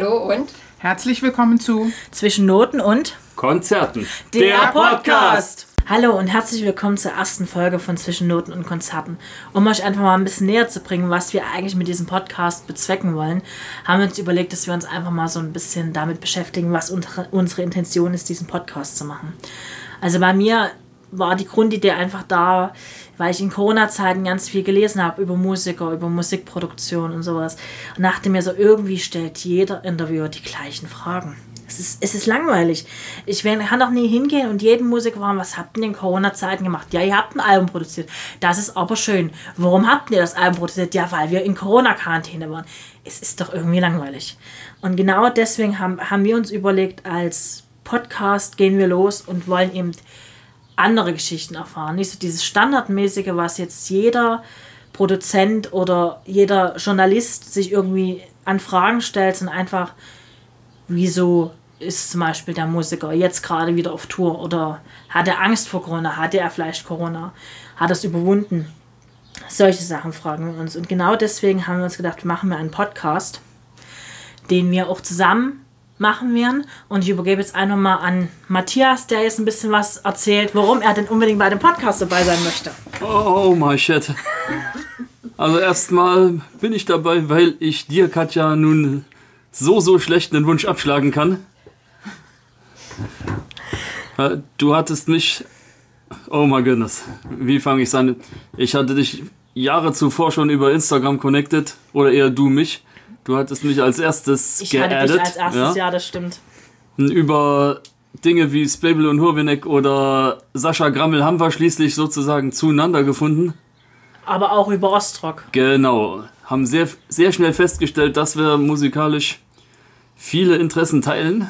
Hallo und Herzlich willkommen zu Zwischen Noten und Konzerten. Hallo und herzlich willkommen zur ersten Folge von Zwischen Noten und Konzerten. Um euch einfach mal ein bisschen näher zu bringen, was wir eigentlich mit diesem Podcast bezwecken wollen, haben wir uns überlegt, dass wir uns einfach mal so ein bisschen damit beschäftigen, was unsere Intention ist, diesen Podcast zu machen. Also bei mir war die Grundidee einfach da, weil ich in Corona-Zeiten ganz viel gelesen habe über Musiker, über Musikproduktion und sowas. Und dachte mir so, irgendwie stellt jeder Interviewer die gleichen Fragen. Es ist, es ist langweilig. Ich kann doch nie hingehen und jeden Musiker fragen, was habt ihr in Corona-Zeiten gemacht? Ja, ihr habt ein Album produziert. Das ist aber schön. Warum habt ihr das Album produziert? Ja, weil wir in Corona-Quarantäne waren. Es ist doch irgendwie langweilig. Und genau deswegen haben, haben wir uns überlegt, als Podcast gehen wir los und wollen eben andere Geschichten erfahren. Nicht so dieses Standardmäßige, was jetzt jeder Produzent oder jeder Journalist sich irgendwie an Fragen stellt, sondern einfach, wieso ist zum Beispiel der Musiker jetzt gerade wieder auf Tour oder hat er Angst vor Corona, hatte er vielleicht Corona, hat er es überwunden? Solche Sachen fragen wir uns. Und genau deswegen haben wir uns gedacht, machen wir einen Podcast, den wir auch zusammen machen werden. Und ich übergebe jetzt einfach mal an Matthias, der jetzt ein bisschen was erzählt, warum er denn unbedingt bei dem Podcast dabei sein möchte. Oh my shit. Also erstmal bin ich dabei, weil ich dir, Katja, nun so, so schlecht einen Wunsch abschlagen kann. Äh, Du hattest mich. Oh my goodness. Wie fange ich an? Ich hatte dich Jahre zuvor schon über Instagram connected. Oder eher du mich. Du hattest mich als erstes Ich geaddet. hatte dich als erstes, ja? ja, das stimmt. Über Dinge wie Spable und Hurwinek oder Sascha Grammel haben wir schließlich sozusagen zueinander gefunden. Aber auch über Ostrock. Genau. Haben sehr, sehr schnell festgestellt, dass wir musikalisch viele Interessen teilen.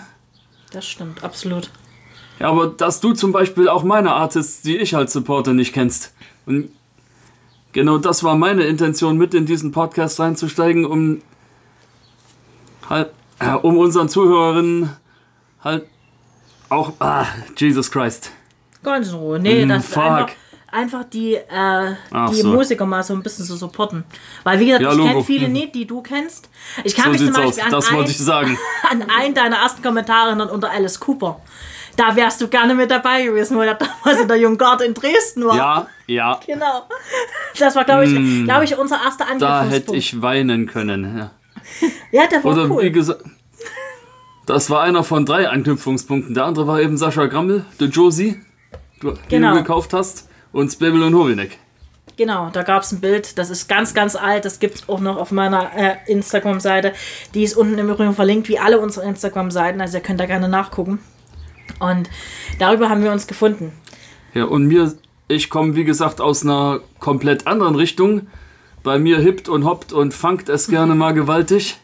Das stimmt, absolut. Ja, aber dass du zum Beispiel auch meine Artists, die ich halt supporte, nicht kennst. Und genau das war meine Intention, mit in diesen Podcast reinzusteigen, um halt, äh, um unseren Zuhörerinnen halt auch, ah, Jesus Christ. Ganz in Ruhe. Nee, Mm, das fuck. einfach, einfach die, äh, die so. Musiker mal so ein bisschen zu supporten. Weil, wie gesagt, Ja, ich kenne viele Mhm. nicht, die du kennst. Ich kann So mich zum sieht's aus. Beispiel an, Das ein, wollte ich sagen. an einen deiner ersten Kommentare unter Alice Cooper. Da wärst du gerne mit dabei gewesen, weil er damals in der Junggarde in Dresden war. Ja, ja, Genau. Das war, glaube ich, glaube ich, unser erster Mm. da Angriffspunkt. hätte ich weinen können. Ja. Ja, der war Oder wie cool. gesagt, das war einer von drei Anknüpfungspunkten. Der andere war eben Sascha Grammel, der Josie, du, den Genau. du gekauft hast, und Spebel und Hovinek. Genau, da gab es ein Bild, das ist ganz, ganz alt, das gibt es auch noch auf meiner äh, Instagram-Seite. Die ist unten im Übrigen verlinkt, wie alle unsere Instagram-Seiten, also ihr könnt da gerne nachgucken. Und darüber haben wir uns gefunden. Ja, und mir, ich komme wie gesagt aus einer komplett anderen Richtung. Bei mir hippt und hoppt und funkt es gerne mal gewaltig.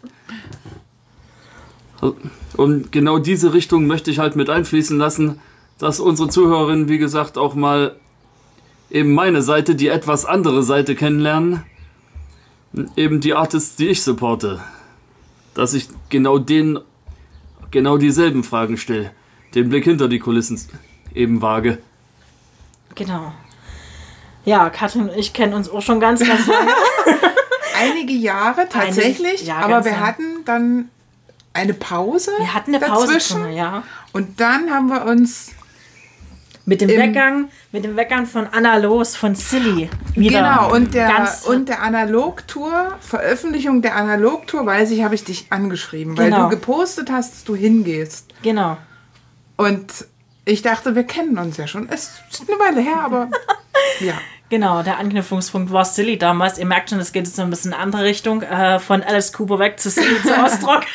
Und genau diese Richtung möchte ich halt mit einfließen lassen, dass unsere Zuhörerinnen, wie gesagt, auch mal eben meine Seite, die etwas andere Seite kennenlernen. Eben die Artists, die ich supporte. Dass ich genau den, genau dieselben Fragen stelle. Den Blick hinter die Kulissen eben wage. Genau. Ja, Katrin und ich kennen uns auch schon ganz, ganz lange. einige Jahre tatsächlich, ja, aber wir lang. hatten dann eine Pause. Wir hatten eine Pause dazwischen drin, ja. und dann haben wir uns Mit dem Weggang, mit dem Weggang von Anna Los, von Silly. Wieder genau und der und der Analogtour Veröffentlichung der Analogtour, weiß ich, habe ich dich angeschrieben, weil Genau. du gepostet hast, dass du hingehst Genau. und ich dachte, wir kennen uns ja schon. Es ist eine Weile her, aber ja. Genau, der Anknüpfungspunkt war Silly damals. Ihr merkt schon, es geht jetzt so ein bisschen in eine andere Richtung. Äh, von Alice Cooper weg zu Silly zu Ostrock.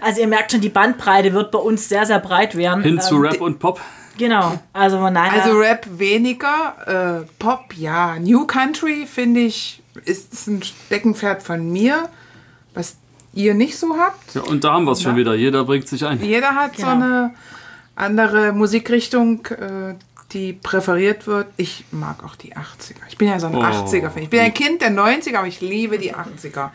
Also ihr merkt schon, die Bandbreite wird bei uns sehr, sehr breit werden. Hin zu Ähm, Rap und Pop. Genau, also von daher. Also Rap weniger, äh, Pop ja. New Country finde ich ist ein Steckenpferd von mir, was ihr nicht so habt. Ja, und da haben wir es schon wieder. Jeder bringt sich ein. Jeder hat so Genau. eine andere Musikrichtung, äh, die präferiert wird. Ich mag auch die 80er. Ich bin ja so ein Oh. 80er-Fan. Ich bin ein Kind der 90er, aber ich liebe die 80er.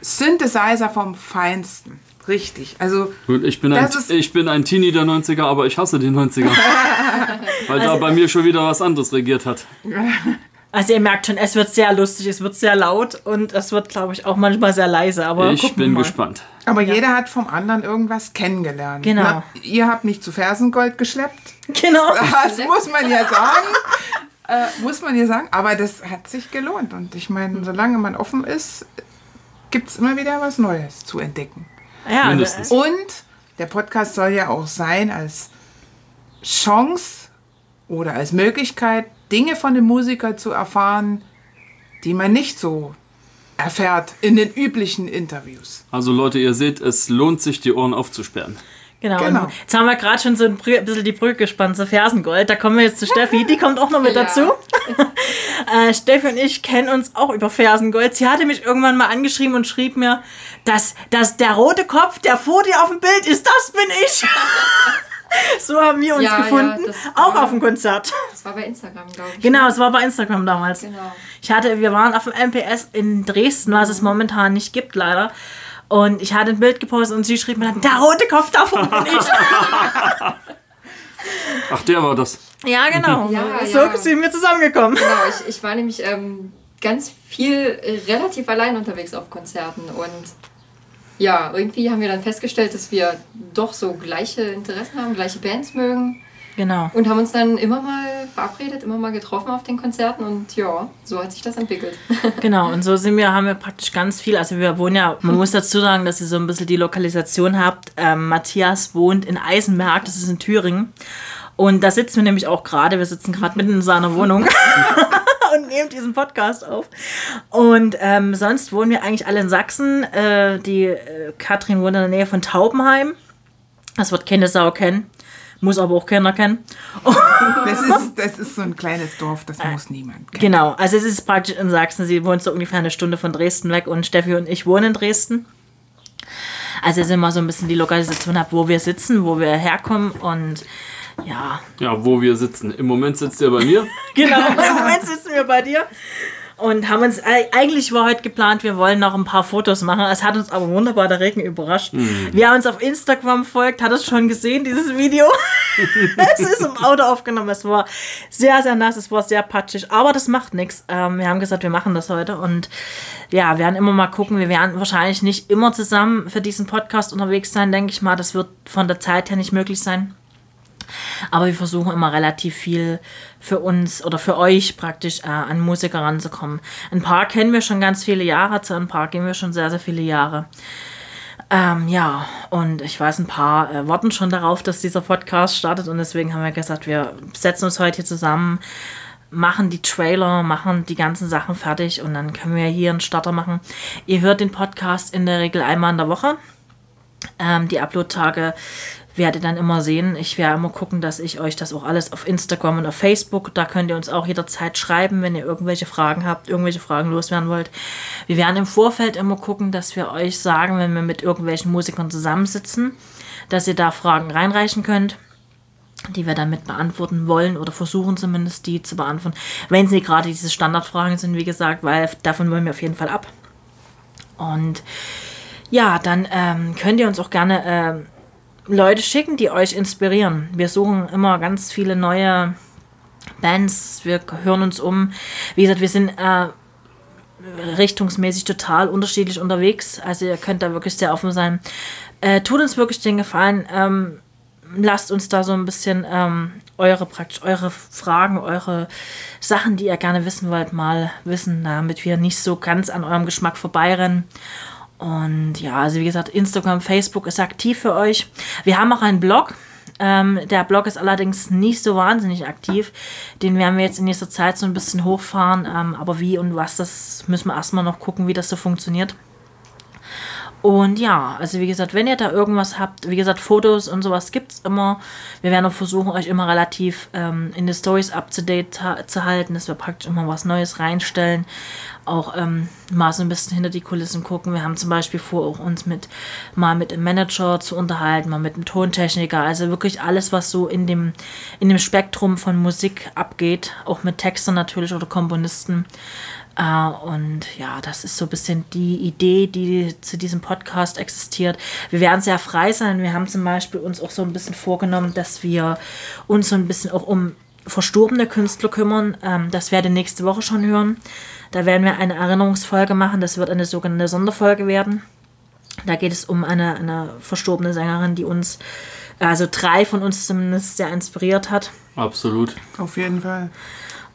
Synthesizer vom Feinsten. Richtig. Also, Gut, ich bin, ein, ich bin ein Teenie der 90er, aber ich hasse die 90er. weil Also da bei mir schon wieder was anderes regiert hat. Also ihr merkt schon, es wird sehr lustig, es wird sehr laut und es wird, glaube ich, auch manchmal sehr leise. Aber Ich bin gespannt. Aber jeder hat vom anderen irgendwas kennengelernt. Genau. Na, ihr habt mich zu Fersengold geschleppt. Genau. Das muss man ja sagen. Äh, muss man ja sagen. Aber das hat sich gelohnt. Und ich meine, solange man offen ist, gibt es immer wieder was Neues zu entdecken. Ja, Mindestens. Und der Podcast soll ja auch sein als Chance oder als Möglichkeit, Dinge von dem Musiker zu erfahren, die man nicht so erfährt in den üblichen Interviews. Also Leute, ihr seht, es lohnt sich, die Ohren aufzusperren. Genau. Genau. Jetzt haben wir gerade schon so ein bisschen die Brücke gespannt zu Fersengold. Da kommen wir jetzt zu Steffi. Die kommt auch noch mit Ja. dazu. äh, Steffi und ich kennen uns auch über Fersengold. Sie hatte mich irgendwann mal angeschrieben und schrieb mir, dass, dass der rote Kopf, der vor dir auf dem Bild ist, das bin ich. so haben wir uns Ja, ja, gefunden. das auch war- auf dem Konzert. Das war bei Instagram, glaube ich. Genau, es war bei Instagram damals. Genau. Ich hatte, wir waren auf dem MPS in Dresden, was es momentan nicht gibt, leider. Und ich hatte ein Bild gepostet und sie schrieb mir dann, der rote Kopf davon bin ich. Ach, der war das. ja, genau. Ja, so ja. sind wir zusammengekommen. Genau, ich, ich war nämlich ähm, ganz viel äh, relativ allein unterwegs auf Konzerten und ja, irgendwie haben wir dann festgestellt, dass wir doch so gleiche Interessen haben, gleiche Bands mögen Genau. und haben uns dann immer mal verabredet, immer mal getroffen auf den Konzerten und ja, so hat sich das entwickelt. Genau, und so sind wir, haben wir praktisch ganz viel. Also wir wohnen ja, man muss dazu sagen, dass ihr so ein bisschen die Lokalisation habt. Ähm, Matthias wohnt in Eisenberg, das ist in Thüringen. Und da sitzen wir nämlich auch gerade, wir sitzen gerade mitten in seiner Wohnung nehmen diesen Podcast auf. Und ähm, sonst wohnen wir eigentlich alle in Sachsen. Äh, die äh, Katrin wohnt in der Nähe von Taubenheim. Das wird keine Sau kennen. Muss aber auch keiner kennen. Das ist, das ist so ein kleines Dorf, das muss niemand kennen. Genau, also es ist praktisch in Sachsen. Sie wohnt so ungefähr eine Stunde von Dresden weg und Steffi und ich wohnen in Dresden. Also es ist immer so ein bisschen die Lokalisation ab, wo wir sitzen, wo wir herkommen und ja, Ja, wo wir sitzen. Im Moment sitzt ihr bei mir. genau. Im Moment sitzen wir bei dir und haben uns, eigentlich war heute geplant, wir wollen noch ein paar Fotos machen. Es hat uns aber wunderbar der Regen überrascht. Wer uns auf Instagram folgt, hat es schon gesehen, dieses Video. es ist im Auto aufgenommen. Es war sehr, sehr nass, es war sehr patschig, aber das macht nichts. Ähm, wir haben gesagt, wir machen das heute und ja, werden immer mal gucken. Wir werden wahrscheinlich nicht immer zusammen für diesen Podcast unterwegs sein, denke ich mal. Das wird von der Zeit her nicht möglich sein. Aber wir versuchen immer relativ viel für uns oder für euch praktisch äh, an Musiker ranzukommen. Ein paar kennen wir schon ganz viele Jahre, zu ein paar gehen wir schon sehr, sehr viele Jahre. Ähm, ja, und ich weiß, ein paar äh, warten schon darauf, dass dieser Podcast startet und deswegen haben wir gesagt, wir setzen uns heute hier zusammen, machen die Trailer, machen die ganzen Sachen fertig und dann können wir hier einen Starter machen. Ihr hört den Podcast in der Regel einmal in der Woche. Ähm, die Upload-Tage werdet dann immer sehen. Ich werde immer gucken, dass ich euch das auch alles auf Instagram und auf Facebook, da könnt ihr uns auch jederzeit schreiben, wenn ihr irgendwelche Fragen habt, irgendwelche Fragen loswerden wollt. Wir werden im Vorfeld immer gucken, dass wir euch sagen, wenn wir mit irgendwelchen Musikern zusammensitzen, dass ihr da Fragen reinreichen könnt die wir damit beantworten wollen oder versuchen zumindest die zu beantworten, wenn sie gerade diese Standardfragen sind, wie gesagt, weil davon wollen wir auf jeden Fall ab. Und ja, dann ähm, könnt ihr uns auch gerne ähm, Leute schicken, die euch inspirieren. Wir suchen immer ganz viele neue Bands, wir hören uns um. Wie gesagt, wir sind äh, richtungsmäßig total unterschiedlich unterwegs. Also ihr könnt da wirklich sehr offen sein. Äh, tut uns wirklich den Gefallen. Ähm, lasst uns da so ein bisschen ähm, eure praktisch eure Fragen, eure Sachen, die ihr gerne wissen wollt, mal wissen, damit wir nicht so ganz an eurem Geschmack vorbeirennen. Und ja, also wie gesagt, Instagram, Facebook ist aktiv für euch. Wir haben auch einen Blog. Ähm, der Blog ist allerdings nicht so wahnsinnig aktiv. Den werden wir jetzt in nächster Zeit so ein bisschen hochfahren. Ähm, aber wie und was, das müssen wir erstmal noch gucken, wie das so funktioniert. Und ja, also wie gesagt, wenn ihr da irgendwas habt, wie gesagt, Fotos und sowas gibt es immer. Wir werden auch versuchen, euch immer relativ ähm, in die Stories up to date ta- zu halten, dass wir praktisch immer was Neues reinstellen. Auch ähm, mal so ein bisschen hinter die Kulissen gucken. Wir haben zum Beispiel vor, auch uns mit mal mit dem Manager zu unterhalten, mal mit dem Tontechniker. Also wirklich alles, was so in dem, in dem Spektrum von Musik abgeht, auch mit Textern natürlich oder Komponisten. Äh, und ja, das ist so ein bisschen die Idee, die zu diesem Podcast existiert. Wir werden sehr frei sein. Wir haben zum Beispiel uns auch so ein bisschen vorgenommen, dass wir uns so ein bisschen auch um verstorbene Künstler kümmern. Ähm, das werdet ihr nächste Woche schon hören. Da werden wir eine Erinnerungsfolge machen. Das wird eine sogenannte Sonderfolge werden. Da geht es um eine, eine verstorbene Sängerin, die uns, also drei von uns zumindest sehr inspiriert hat. Absolut. Auf jeden Fall.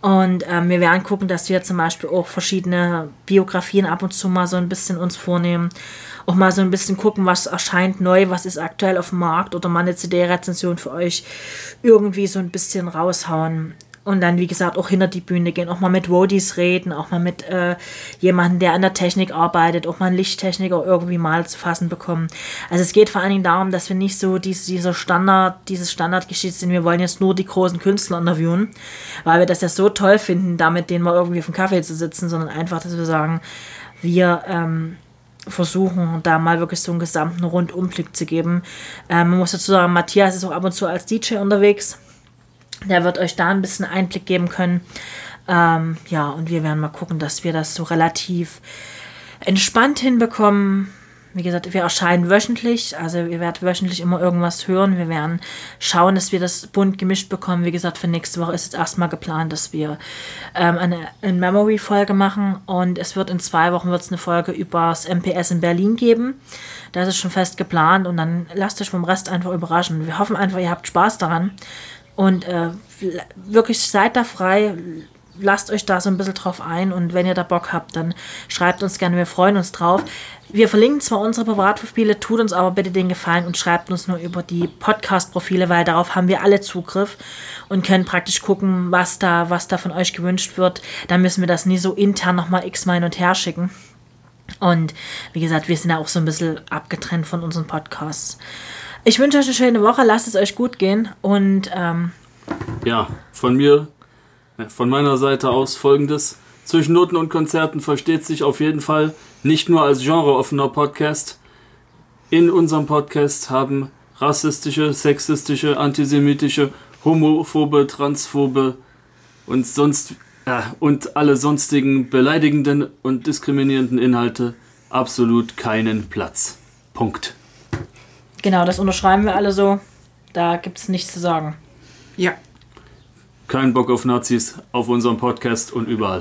Und ähm, wir werden gucken, dass wir zum Beispiel auch verschiedene Biografien ab und zu mal so ein bisschen uns vornehmen. Auch mal so ein bisschen gucken, was erscheint neu, was ist aktuell auf dem Markt oder mal eine CD-Rezension für euch irgendwie so ein bisschen raushauen. Und dann, wie gesagt, auch hinter die Bühne gehen, auch mal mit Roadies reden, auch mal mit äh, jemandem, der an der Technik arbeitet, auch mal einen Lichttechniker irgendwie mal zu fassen bekommen. Also es geht vor allen Dingen darum, dass wir nicht so dies, dieser Standard, dieses Standardgeschichte sind, wir wollen jetzt nur die großen Künstler interviewen, weil wir das ja so toll finden, damit denen mal irgendwie auf dem Kaffee zu sitzen, sondern einfach, dass wir sagen, wir ähm, versuchen, da mal wirklich so einen gesamten Rundumblick zu geben. Ähm, man muss dazu sagen, Matthias ist auch ab und zu als DJ unterwegs. Der wird euch da ein bisschen Einblick geben können. Ähm, ja, und wir werden mal gucken, dass wir das so relativ entspannt hinbekommen. Wie gesagt, wir erscheinen wöchentlich, also ihr werdet wöchentlich immer irgendwas hören. Wir werden schauen, dass wir das bunt gemischt bekommen. Wie gesagt, für nächste Woche ist jetzt erstmal geplant, dass wir ähm, eine, eine Memory-Folge machen und es wird in zwei Wochen wird's eine Folge über das MPS in Berlin geben. Das ist schon fest geplant und dann lasst euch vom Rest einfach überraschen. Wir hoffen einfach, ihr habt Spaß daran und äh, wirklich seid da frei, lasst euch da so ein bisschen drauf ein und wenn ihr da Bock habt, dann schreibt uns gerne, wir freuen uns drauf. Wir verlinken zwar unsere Privatprofile, tut uns aber bitte den Gefallen und schreibt uns nur über die Podcast-Profile, weil darauf haben wir alle Zugriff und können praktisch gucken, was da, was da von euch gewünscht wird. Dann müssen wir das nie so intern nochmal x-mal hin und her schicken. Und wie gesagt, wir sind ja auch so ein bisschen abgetrennt von unseren Podcasts. Ich wünsche euch eine schöne Woche, lasst es euch gut gehen und ähm, Ja, von mir, äh, von meiner Seite aus folgendes. Zwischen Noten und Konzerten versteht sich auf jeden Fall nicht nur als genreoffener Podcast. In unserem Podcast haben rassistische, sexistische, antisemitische, homophobe, transphobe und sonst äh, und alle sonstigen beleidigenden und diskriminierenden Inhalte absolut keinen Platz. Punkt. Genau, das unterschreiben wir alle so. Da gibt es nichts zu sagen. Ja. Kein Bock auf Nazis auf unserem Podcast und überall.